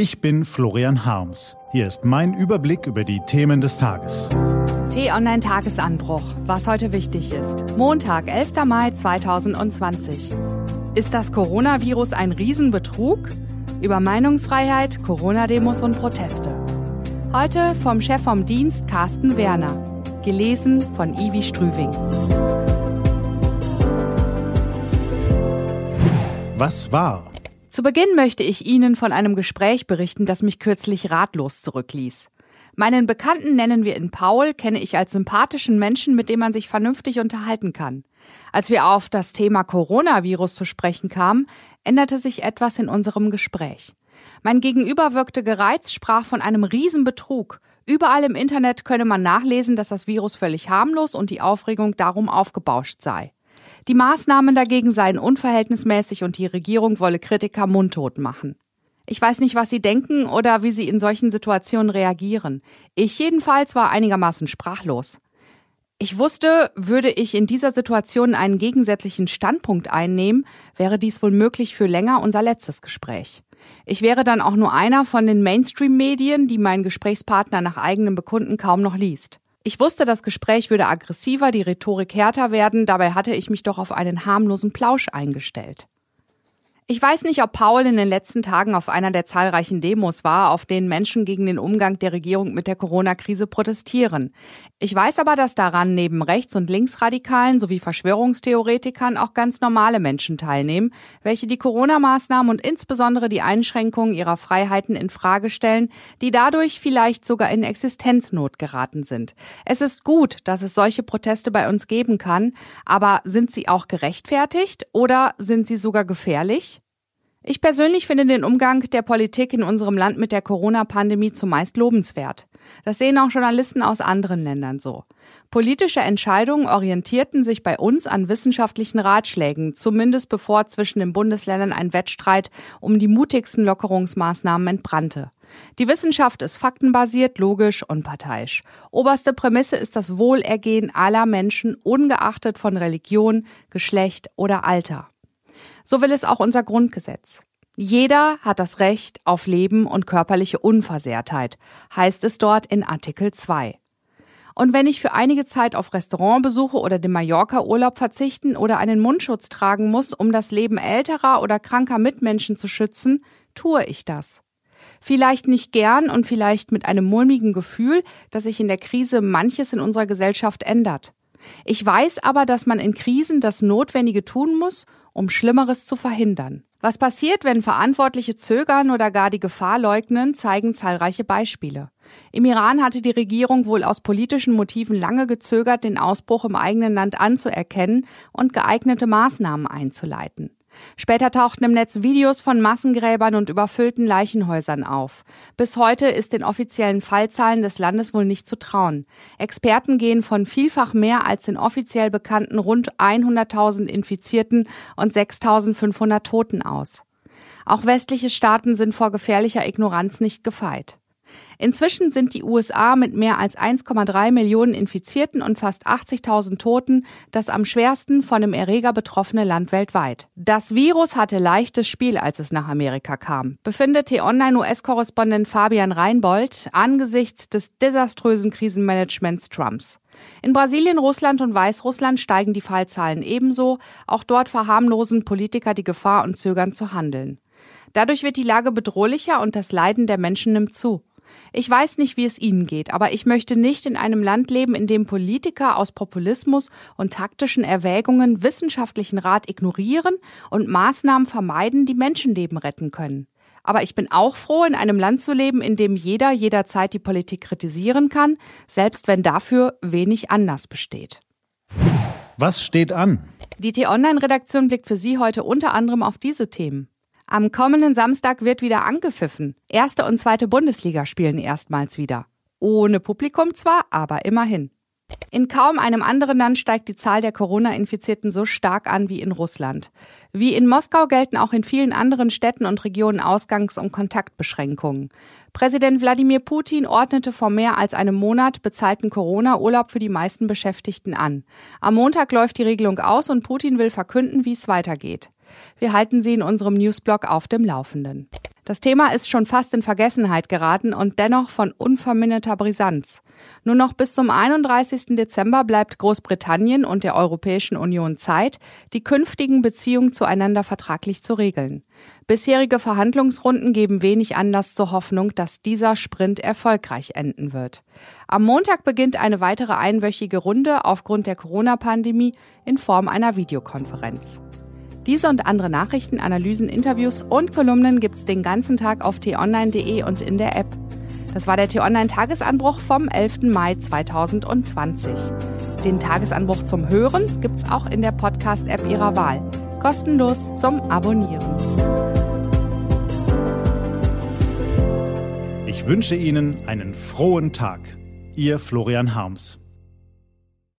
Ich bin Florian Harms. Hier ist mein Überblick über die Themen des Tages. T-Online Tagesanbruch, was heute wichtig ist. Montag, 11. Mai 2020. Ist das Coronavirus ein Riesenbetrug? Über Meinungsfreiheit, Corona-Demos und Proteste. Heute vom Chef vom Dienst Carsten Werner. Gelesen von Ivi Strüving. Was war? Zu Beginn möchte ich Ihnen von einem Gespräch berichten, das mich kürzlich ratlos zurückließ. Meinen Bekannten nennen wir ihn Paul, kenne ich als sympathischen Menschen, mit dem man sich vernünftig unterhalten kann. Als wir auf das Thema Coronavirus zu sprechen kamen, änderte sich etwas in unserem Gespräch. Mein Gegenüber wirkte gereizt, sprach von einem Riesenbetrug. Überall im Internet könne man nachlesen, dass das Virus völlig harmlos und die Aufregung darum aufgebauscht sei. Die Maßnahmen dagegen seien unverhältnismäßig und die Regierung wolle Kritiker mundtot machen. Ich weiß nicht, was Sie denken oder wie Sie in solchen Situationen reagieren. Ich jedenfalls war einigermaßen sprachlos. Ich wusste, würde ich in dieser Situation einen gegensätzlichen Standpunkt einnehmen, wäre dies wohl möglich für länger unser letztes Gespräch. Ich wäre dann auch nur einer von den Mainstream-Medien, die mein Gesprächspartner nach eigenem Bekunden kaum noch liest. Ich wusste, das Gespräch würde aggressiver, die Rhetorik härter werden, dabei hatte ich mich doch auf einen harmlosen Plausch eingestellt. Ich weiß nicht, ob Paul in den letzten Tagen auf einer der zahlreichen Demos war, auf denen Menschen gegen den Umgang der Regierung mit der Corona-Krise protestieren. Ich weiß aber, dass daran neben Rechts- und Linksradikalen sowie Verschwörungstheoretikern auch ganz normale Menschen teilnehmen, welche die Corona-Maßnahmen und insbesondere die Einschränkungen ihrer Freiheiten in Frage stellen, die dadurch vielleicht sogar in Existenznot geraten sind. Es ist gut, dass es solche Proteste bei uns geben kann, aber sind sie auch gerechtfertigt oder sind sie sogar gefährlich? Ich persönlich finde den Umgang der Politik in unserem Land mit der Corona-Pandemie zumeist lobenswert. Das sehen auch Journalisten aus anderen Ländern so. Politische Entscheidungen orientierten sich bei uns an wissenschaftlichen Ratschlägen, zumindest bevor zwischen den Bundesländern ein Wettstreit um die mutigsten Lockerungsmaßnahmen entbrannte. Die Wissenschaft ist faktenbasiert, logisch und parteiisch. Oberste Prämisse ist das Wohlergehen aller Menschen, ungeachtet von Religion, Geschlecht oder Alter. So will es auch unser Grundgesetz. Jeder hat das Recht auf Leben und körperliche Unversehrtheit, heißt es dort in Artikel 2. Und wenn ich für einige Zeit auf Restaurantbesuche oder den Mallorca-Urlaub verzichten oder einen Mundschutz tragen muss, um das Leben älterer oder kranker Mitmenschen zu schützen, tue ich das. Vielleicht nicht gern und vielleicht mit einem mulmigen Gefühl, dass sich in der Krise manches in unserer Gesellschaft ändert. Ich weiß aber, dass man in Krisen das Notwendige tun muss um Schlimmeres zu verhindern. Was passiert, wenn Verantwortliche zögern oder gar die Gefahr leugnen, zeigen zahlreiche Beispiele. Im Iran hatte die Regierung wohl aus politischen Motiven lange gezögert, den Ausbruch im eigenen Land anzuerkennen und geeignete Maßnahmen einzuleiten. Später tauchten im Netz Videos von Massengräbern und überfüllten Leichenhäusern auf. Bis heute ist den offiziellen Fallzahlen des Landes wohl nicht zu trauen. Experten gehen von vielfach mehr als den offiziell bekannten rund 100.000 Infizierten und 6.500 Toten aus. Auch westliche Staaten sind vor gefährlicher Ignoranz nicht gefeit. Inzwischen sind die USA mit mehr als 1,3 Millionen Infizierten und fast 80.000 Toten das am schwersten von dem Erreger betroffene Land weltweit. Das Virus hatte leichtes Spiel, als es nach Amerika kam, befindet T-Online-US-Korrespondent Fabian Reinbold angesichts des desaströsen Krisenmanagements Trumps. In Brasilien, Russland und Weißrussland steigen die Fallzahlen ebenso. Auch dort verharmlosen Politiker die Gefahr und zögern zu handeln. Dadurch wird die Lage bedrohlicher und das Leiden der Menschen nimmt zu. Ich weiß nicht, wie es Ihnen geht, aber ich möchte nicht in einem Land leben, in dem Politiker aus Populismus und taktischen Erwägungen wissenschaftlichen Rat ignorieren und Maßnahmen vermeiden, die Menschenleben retten können. Aber ich bin auch froh, in einem Land zu leben, in dem jeder jederzeit die Politik kritisieren kann, selbst wenn dafür wenig Anlass besteht. Was steht an? Die T-Online-Redaktion blickt für Sie heute unter anderem auf diese Themen. Am kommenden Samstag wird wieder angepfiffen. Erste und zweite Bundesliga spielen erstmals wieder. Ohne Publikum zwar, aber immerhin. In kaum einem anderen Land steigt die Zahl der Corona-Infizierten so stark an wie in Russland. Wie in Moskau gelten auch in vielen anderen Städten und Regionen Ausgangs- und Kontaktbeschränkungen. Präsident Wladimir Putin ordnete vor mehr als einem Monat bezahlten Corona-Urlaub für die meisten Beschäftigten an. Am Montag läuft die Regelung aus und Putin will verkünden, wie es weitergeht. Wir halten Sie in unserem Newsblog auf dem Laufenden. Das Thema ist schon fast in Vergessenheit geraten und dennoch von unverminderter Brisanz. Nur noch bis zum 31. Dezember bleibt Großbritannien und der Europäischen Union Zeit, die künftigen Beziehungen zueinander vertraglich zu regeln. Bisherige Verhandlungsrunden geben wenig Anlass zur Hoffnung, dass dieser Sprint erfolgreich enden wird. Am Montag beginnt eine weitere einwöchige Runde aufgrund der Corona-Pandemie in Form einer Videokonferenz. Diese und andere Nachrichten, Analysen, Interviews und Kolumnen gibt's den ganzen Tag auf t-online.de und in der App. Das war der T-Online-Tagesanbruch vom 11. Mai 2020. Den Tagesanbruch zum Hören gibt's auch in der Podcast-App Ihrer Wahl. Kostenlos zum Abonnieren. Ich wünsche Ihnen einen frohen Tag. Ihr Florian Harms.